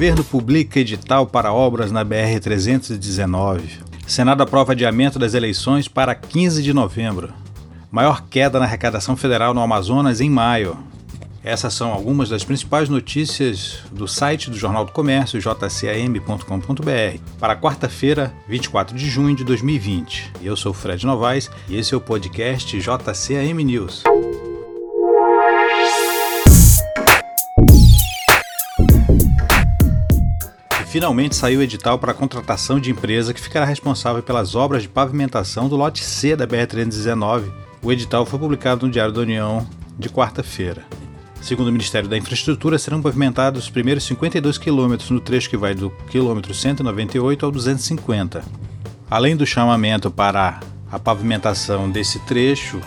Governo publica edital para obras na BR-319. Senado aprova adiamento das eleições para 15 de novembro. Maior queda na arrecadação federal no Amazonas em maio. Essas são algumas das principais notícias do site do Jornal do Comércio, jcam.com.br, para quarta-feira, 24 de junho de 2020. Eu sou Fred Novaes e esse é o podcast JCAM News. Finalmente saiu o edital para a contratação de empresa que ficará responsável pelas obras de pavimentação do lote C da BR-319. O edital foi publicado no Diário da União de quarta-feira. Segundo o Ministério da Infraestrutura, serão pavimentados os primeiros 52 quilômetros no trecho que vai do quilômetro 198 ao 250. Além do chamamento para a pavimentação desse trecho,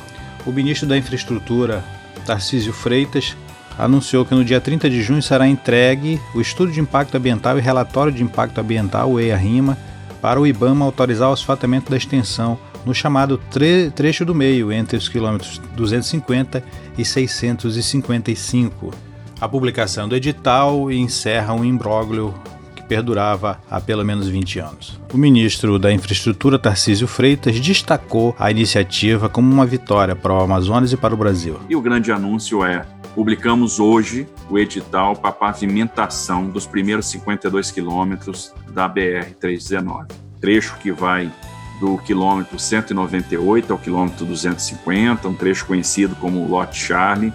o ministro da Infraestrutura, Tarcísio Freitas, anunciou que no dia 30 de junho será entregue o estudo de impacto ambiental e relatório de impacto ambiental, o EIA-RIMA, para o IBAMA autorizar o asfaltamento da extensão no chamado tre trecho do meio, entre os quilômetros 250 e 655. A publicação do edital encerra um imbróglio que perdurava há pelo menos 20 anos. O ministro da Infraestrutura, Tarcísio Freitas, destacou a iniciativa como uma vitória para o Amazonas e para o Brasil. E o grande anúncio é Publicamos hoje o edital para pavimentação dos primeiros 52 quilômetros da BR-319, trecho que vai do quilômetro 198 ao quilômetro 250, um trecho conhecido como Lote Charlie.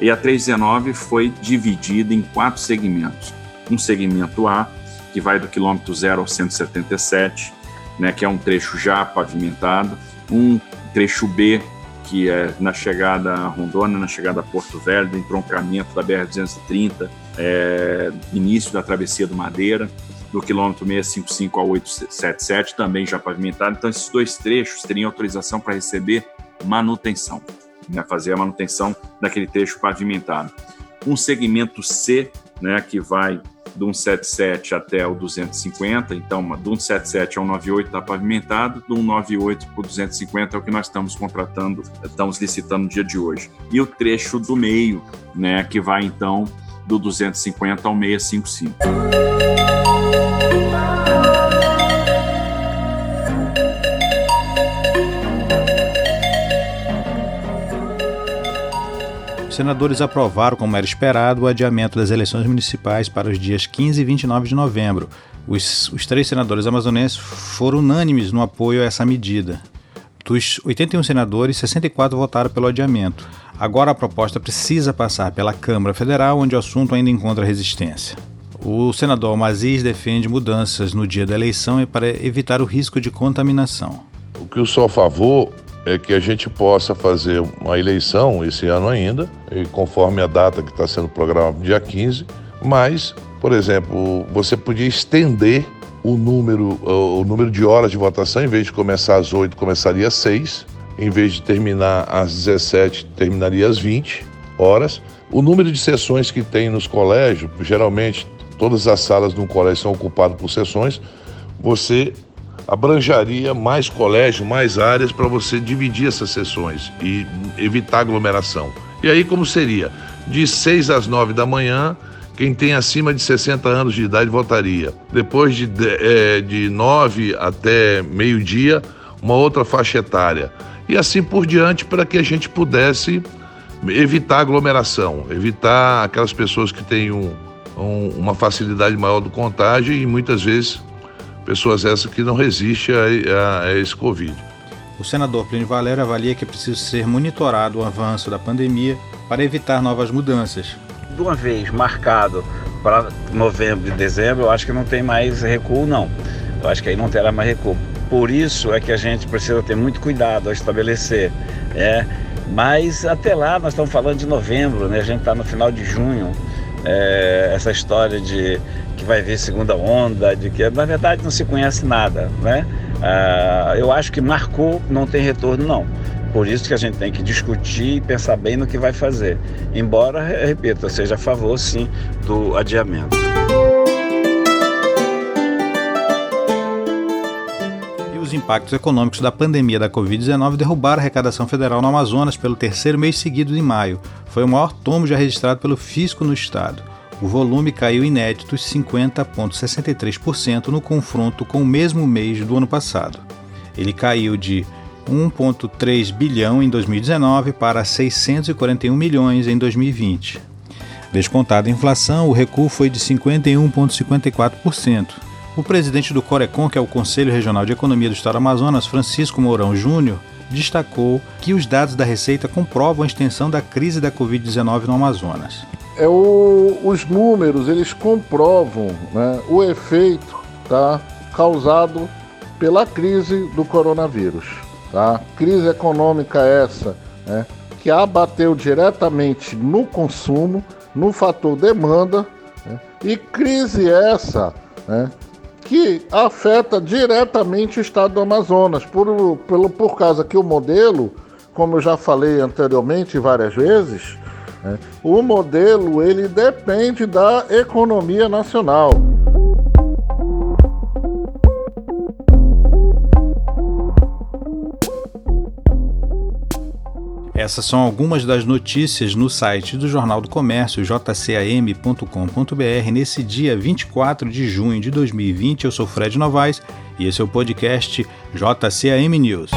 E a 319 foi dividida em quatro segmentos. Um segmento A, que vai do quilômetro 0 ao 177, né, que é um trecho já pavimentado. Um trecho B, que é na chegada a Rondônia, na chegada a Porto Velho, do entroncamento da BR-230, é, início da travessia do Madeira, do quilômetro 655 ao 877, também já pavimentado. Então, esses dois trechos teriam autorização para receber manutenção, né, fazer a manutenção daquele trecho pavimentado. Um segmento C, né, que vai do 177 até o 250, então do 177 ao 98 está pavimentado, do 198 para o 250 é o que nós estamos contratando, estamos licitando no dia de hoje. E o trecho do meio, né, que vai então do 250 ao 655. Os senadores aprovaram, como era esperado, o adiamento das eleições municipais para os dias 15 e 29 de novembro. Os, os três senadores amazonenses foram unânimes no apoio a essa medida. Dos 81 senadores, 64 votaram pelo adiamento. Agora a proposta precisa passar pela Câmara Federal, onde o assunto ainda encontra resistência. O senador Almaziz defende mudanças no dia da eleição para evitar o risco de contaminação. O que eu sou a favor é que a gente possa fazer uma eleição esse ano ainda, conforme a data que está sendo programada, dia 15, mas, por exemplo, você podia estender o número, o número de horas de votação, em vez de começar às 8, começaria às 6, em vez de terminar às 17, terminaria às 20 horas. O número de sessões que tem nos colégios, geralmente todas as salas de um colégio são ocupadas por sessões, você abranjaria mais colégio, mais áreas para você dividir essas sessões e evitar aglomeração. E aí como seria? De 6 às 9 da manhã, quem tem acima de 60 anos de idade votaria. Depois de, é, de 9 até meio-dia, uma outra faixa etária. E assim por diante, para que a gente pudesse evitar aglomeração, evitar aquelas pessoas que têm um, um, uma facilidade maior do contágio e muitas vezes pessoas essas que não resistem a, a, a esse Covid. O senador Plínio Valério avalia que é preciso ser monitorado o avanço da pandemia para evitar novas mudanças. De uma vez marcado para novembro e dezembro, eu acho que não tem mais recuo, não. Eu acho que aí não terá mais recuo. Por isso é que a gente precisa ter muito cuidado ao estabelecer. É, mas até lá, nós estamos falando de novembro, né? a gente está no final de junho. É, essa história de que vai vir segunda onda, de que na verdade não se conhece nada, né? Ah, eu acho que marcou, não tem retorno não. Por isso que a gente tem que discutir e pensar bem no que vai fazer. Embora, repito, eu seja a favor sim do adiamento. E os impactos econômicos da pandemia da Covid-19 derrubaram a arrecadação federal no Amazonas pelo terceiro mês seguido em maio. Foi o maior tombo já registrado pelo fisco no estado. O volume caiu inéditos 50,63% no confronto com o mesmo mês do ano passado. Ele caiu de 1,3 bilhão em 2019 para 641 milhões em 2020. Descontada a inflação, o recuo foi de 51,54%. O presidente do Corecon, que é o Conselho Regional de Economia do Estado do Amazonas, Francisco Mourão Júnior, destacou que os dados da Receita comprovam a extensão da crise da Covid-19 no Amazonas. É o, os números, eles comprovam né, o efeito tá, causado pela crise do coronavírus. Tá? Crise econômica essa né, que abateu diretamente no consumo, no fator demanda, né, e crise essa né, que afeta diretamente o estado do Amazonas, por, pelo, por causa que o modelo, como eu já falei anteriormente várias vezes, né, o modelo ele depende da economia nacional. Essas são algumas das notícias no site do Jornal do Comércio, jcam.com.br, nesse dia 24 de junho de 2020. Eu sou Fred Novaes e esse é o podcast JCAM News.